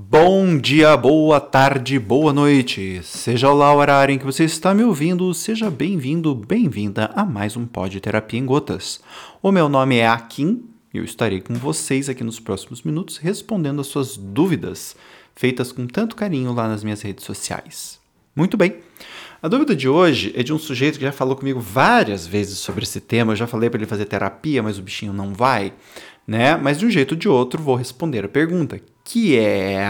Bom dia, boa tarde, boa noite. Seja lá o horário em que você está me ouvindo, seja bem-vindo, bem-vinda a mais um Pod Terapia em Gotas. O meu nome é Akin e eu estarei com vocês aqui nos próximos minutos respondendo as suas dúvidas, feitas com tanto carinho lá nas minhas redes sociais. Muito bem. A dúvida de hoje é de um sujeito que já falou comigo várias vezes sobre esse tema. Eu já falei para ele fazer terapia, mas o bichinho não vai, né? Mas de um jeito ou de outro vou responder a pergunta, que é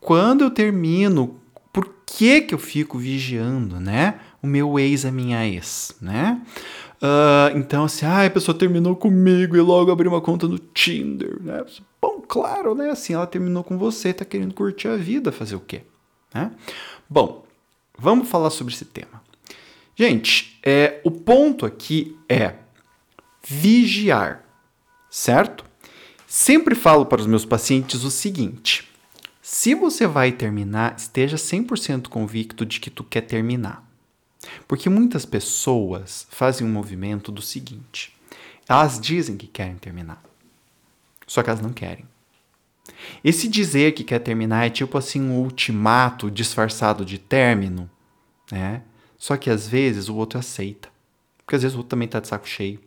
quando eu termino, por que que eu fico vigiando, né? O meu ex, a minha ex, né? Uh, então, assim, ah, a pessoa terminou comigo e logo abriu uma conta no Tinder, né? Bom, claro, né? Assim, ela terminou com você, tá querendo curtir a vida, fazer o quê? Né? Bom, vamos falar sobre esse tema. Gente, é, o ponto aqui é vigiar, certo? Sempre falo para os meus pacientes o seguinte: se você vai terminar, esteja 100% convicto de que tu quer terminar. Porque muitas pessoas fazem um movimento do seguinte: elas dizem que querem terminar, só que elas não querem. Esse dizer que quer terminar é tipo assim um ultimato disfarçado de término, né? Só que às vezes o outro aceita. Porque às vezes o outro também tá de saco cheio.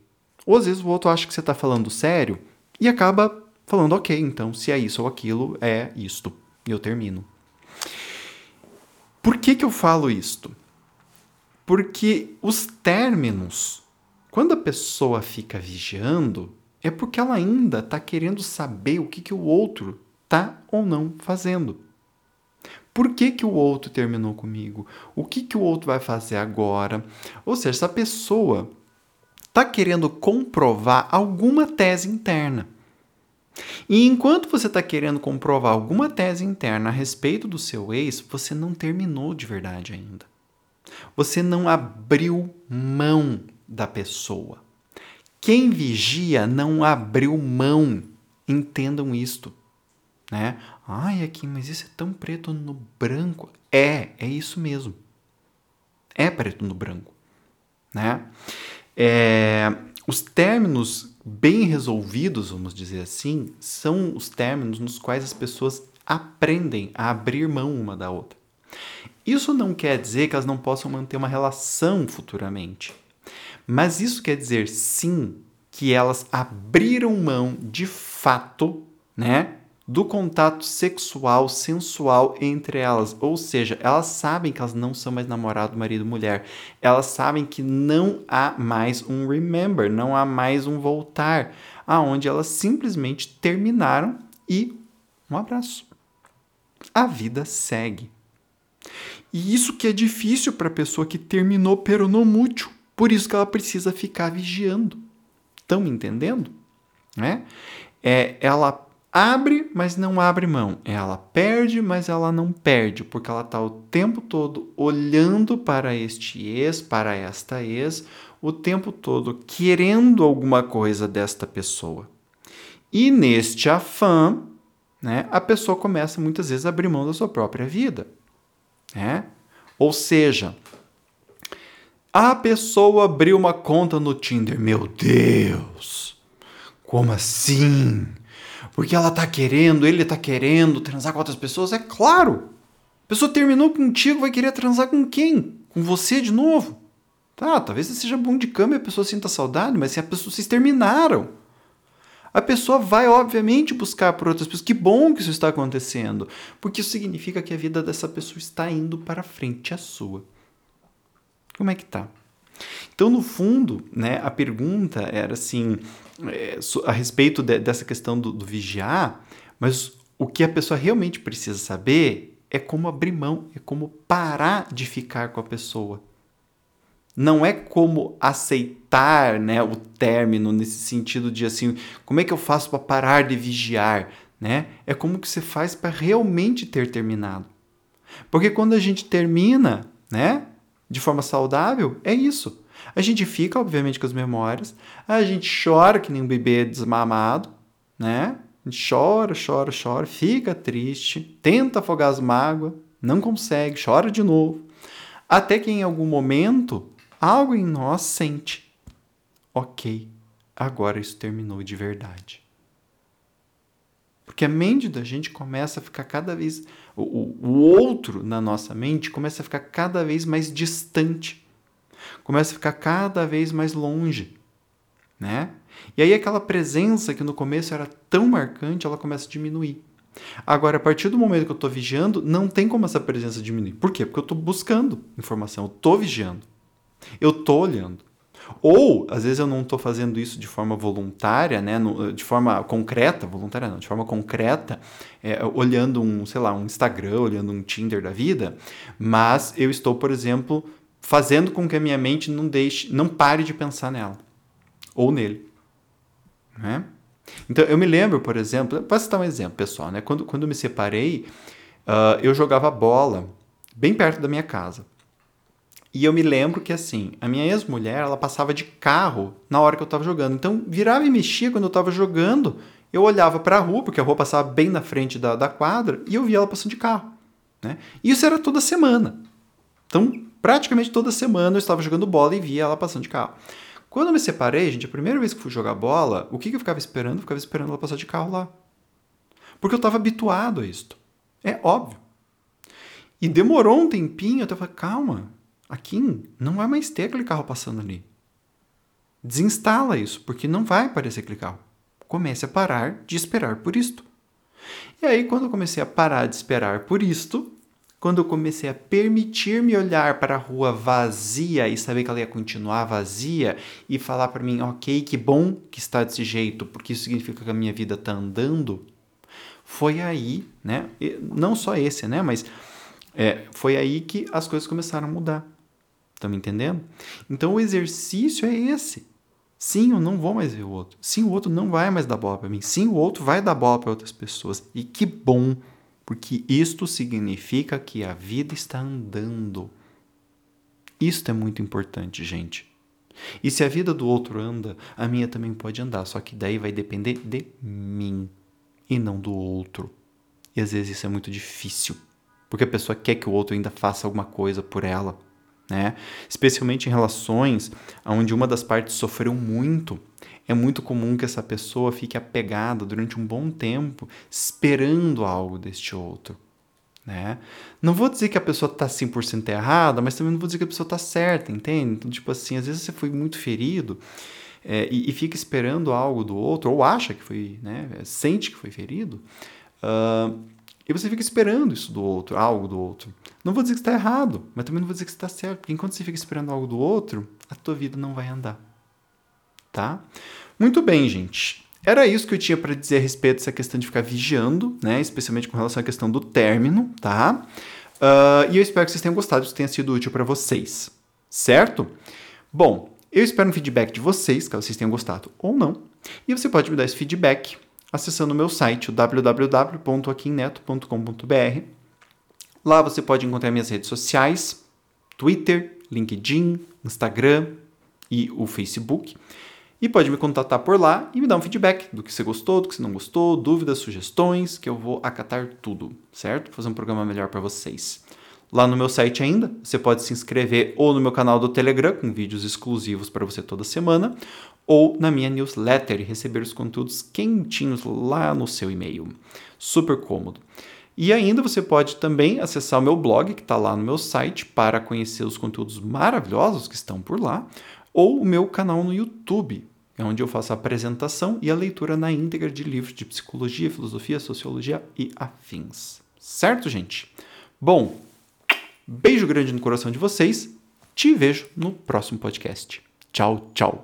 Ou às vezes o outro acha que você tá falando sério e acaba falando, ok, então se é isso ou aquilo, é isto. E eu termino. Por que, que eu falo isto? Porque os términos, quando a pessoa fica vigiando, é porque ela ainda está querendo saber o que, que o outro está ou não fazendo. Por que, que o outro terminou comigo? O que, que o outro vai fazer agora? Ou seja, essa pessoa está querendo comprovar alguma tese interna. E enquanto você está querendo comprovar alguma tese interna a respeito do seu ex, você não terminou de verdade ainda. Você não abriu mão da pessoa. Quem vigia não abriu mão. Entendam isto. Né? Ai, aqui, mas isso é tão preto no branco. É, é isso mesmo. É preto no branco. Né? É, os términos bem resolvidos, vamos dizer assim, são os términos nos quais as pessoas aprendem a abrir mão uma da outra. Isso não quer dizer que elas não possam manter uma relação futuramente. Mas isso quer dizer sim que elas abriram mão de fato, né, do contato sexual, sensual entre elas. Ou seja, elas sabem que elas não são mais namorado, marido, mulher. Elas sabem que não há mais um remember, não há mais um voltar, aonde elas simplesmente terminaram e um abraço. A vida segue. E isso que é difícil para a pessoa que terminou peronomútil. Por isso que ela precisa ficar vigiando. Estão entendendo? Né? É, ela abre, mas não abre mão. Ela perde, mas ela não perde, porque ela está o tempo todo olhando para este ex, para esta ex, o tempo todo querendo alguma coisa desta pessoa. E neste afã, né, a pessoa começa muitas vezes a abrir mão da sua própria vida. Né? Ou seja, a pessoa abriu uma conta no Tinder. Meu Deus! Como assim? Porque ela tá querendo, ele tá querendo transar com outras pessoas? É claro! A pessoa terminou contigo, vai querer transar com quem? Com você de novo? Tá, talvez você seja bom de cama e a pessoa sinta saudade, mas se a pessoa, vocês terminaram a pessoa vai, obviamente, buscar por outras pessoas. Que bom que isso está acontecendo, porque isso significa que a vida dessa pessoa está indo para frente a sua. Como é que tá? Então, no fundo, né, a pergunta era assim, é, a respeito de, dessa questão do, do vigiar, mas o que a pessoa realmente precisa saber é como abrir mão, é como parar de ficar com a pessoa não é como aceitar né, o término nesse sentido de assim, como é que eu faço para parar de vigiar? Né? É como que você faz para realmente ter terminado. Porque quando a gente termina né, de forma saudável, é isso. A gente fica, obviamente, com as memórias, a gente chora que nem um bebê desmamado, né? A gente chora, chora, chora, fica triste, tenta afogar as mágoas, não consegue, chora de novo. Até que em algum momento algo em nós sente: ok, agora isso terminou de verdade. Porque a mente da gente começa a ficar cada vez. O, o outro na nossa mente começa a ficar cada vez mais distante. Começa a ficar cada vez mais longe. Né? E aí aquela presença que no começo era tão marcante, ela começa a diminuir. Agora, a partir do momento que eu estou vigiando, não tem como essa presença diminuir. Por quê? Porque eu estou buscando informação, eu estou vigiando, eu estou olhando. Ou, às vezes, eu não estou fazendo isso de forma voluntária, né? de forma concreta, voluntária não, de forma concreta, é, olhando um, sei lá, um Instagram, olhando um Tinder da vida, mas eu estou, por exemplo, fazendo com que a minha mente não deixe, não pare de pensar nela ou nele. Né? Então, eu me lembro, por exemplo, posso citar um exemplo, pessoal, né? Quando, quando me separei, uh, eu jogava bola bem perto da minha casa. E eu me lembro que, assim, a minha ex-mulher, ela passava de carro na hora que eu estava jogando. Então, virava e mexia quando eu estava jogando. Eu olhava para a rua, porque a rua passava bem na frente da, da quadra, e eu via ela passando de carro. Né? Isso era toda semana. Então, praticamente toda semana eu estava jogando bola e via ela passando de carro. Quando eu me separei, gente, a primeira vez que fui jogar bola, o que, que eu ficava esperando? Eu ficava esperando ela passar de carro lá. Porque eu estava habituado a isto. É óbvio. E demorou um tempinho até eu falar, calma, aqui não vai mais ter aquele carro passando ali. Desinstala isso, porque não vai aparecer aquele carro. Comece a parar de esperar por isto. E aí, quando eu comecei a parar de esperar por isto, quando eu comecei a permitir-me olhar para a rua vazia e saber que ela ia continuar vazia e falar para mim, ok, que bom que está desse jeito, porque isso significa que a minha vida está andando, foi aí, né? Não só esse, né? Mas é, foi aí que as coisas começaram a mudar. Estão me entendendo? Então o exercício é esse. Sim, eu não vou mais ver o outro. Sim, o outro não vai mais dar bola para mim. Sim, o outro vai dar bola para outras pessoas. E que bom porque isto significa que a vida está andando. Isto é muito importante, gente. E se a vida do outro anda, a minha também pode andar, só que daí vai depender de mim e não do outro. E às vezes isso é muito difícil, porque a pessoa quer que o outro ainda faça alguma coisa por ela, né? Especialmente em relações onde uma das partes sofreu muito é muito comum que essa pessoa fique apegada durante um bom tempo, esperando algo deste outro. Né? Não vou dizer que a pessoa está 100% errada, mas também não vou dizer que a pessoa está certa, entende? Então, tipo assim, às vezes você foi muito ferido é, e, e, fica esperando algo do outro, ou acha que foi, né? Sente que foi ferido, uh, e você fica esperando isso do outro, algo do outro. Não vou dizer que está errado, mas também não vou dizer que está certo, porque enquanto você fica esperando algo do outro, a tua vida não vai andar tá? Muito bem, gente. Era isso que eu tinha para dizer a respeito dessa questão de ficar vigiando, né? Especialmente com relação à questão do término, tá? Uh, e eu espero que vocês tenham gostado, isso tenha sido útil para vocês, certo? Bom, eu espero um feedback de vocês, caso vocês tenham gostado ou não. E você pode me dar esse feedback acessando o meu site, www.aquinneto.com.br. Lá você pode encontrar minhas redes sociais, Twitter, LinkedIn, Instagram e o Facebook. E pode me contatar por lá e me dar um feedback do que você gostou, do que você não gostou, dúvidas, sugestões, que eu vou acatar tudo, certo? Fazer um programa melhor para vocês. Lá no meu site ainda, você pode se inscrever ou no meu canal do Telegram, com vídeos exclusivos para você toda semana, ou na minha newsletter e receber os conteúdos quentinhos lá no seu e-mail. Super cômodo. E ainda você pode também acessar o meu blog, que está lá no meu site, para conhecer os conteúdos maravilhosos que estão por lá, ou o meu canal no YouTube, é onde eu faço a apresentação e a leitura na íntegra de livros de psicologia, filosofia, sociologia e afins. Certo, gente? Bom, beijo grande no coração de vocês. Te vejo no próximo podcast. Tchau, tchau.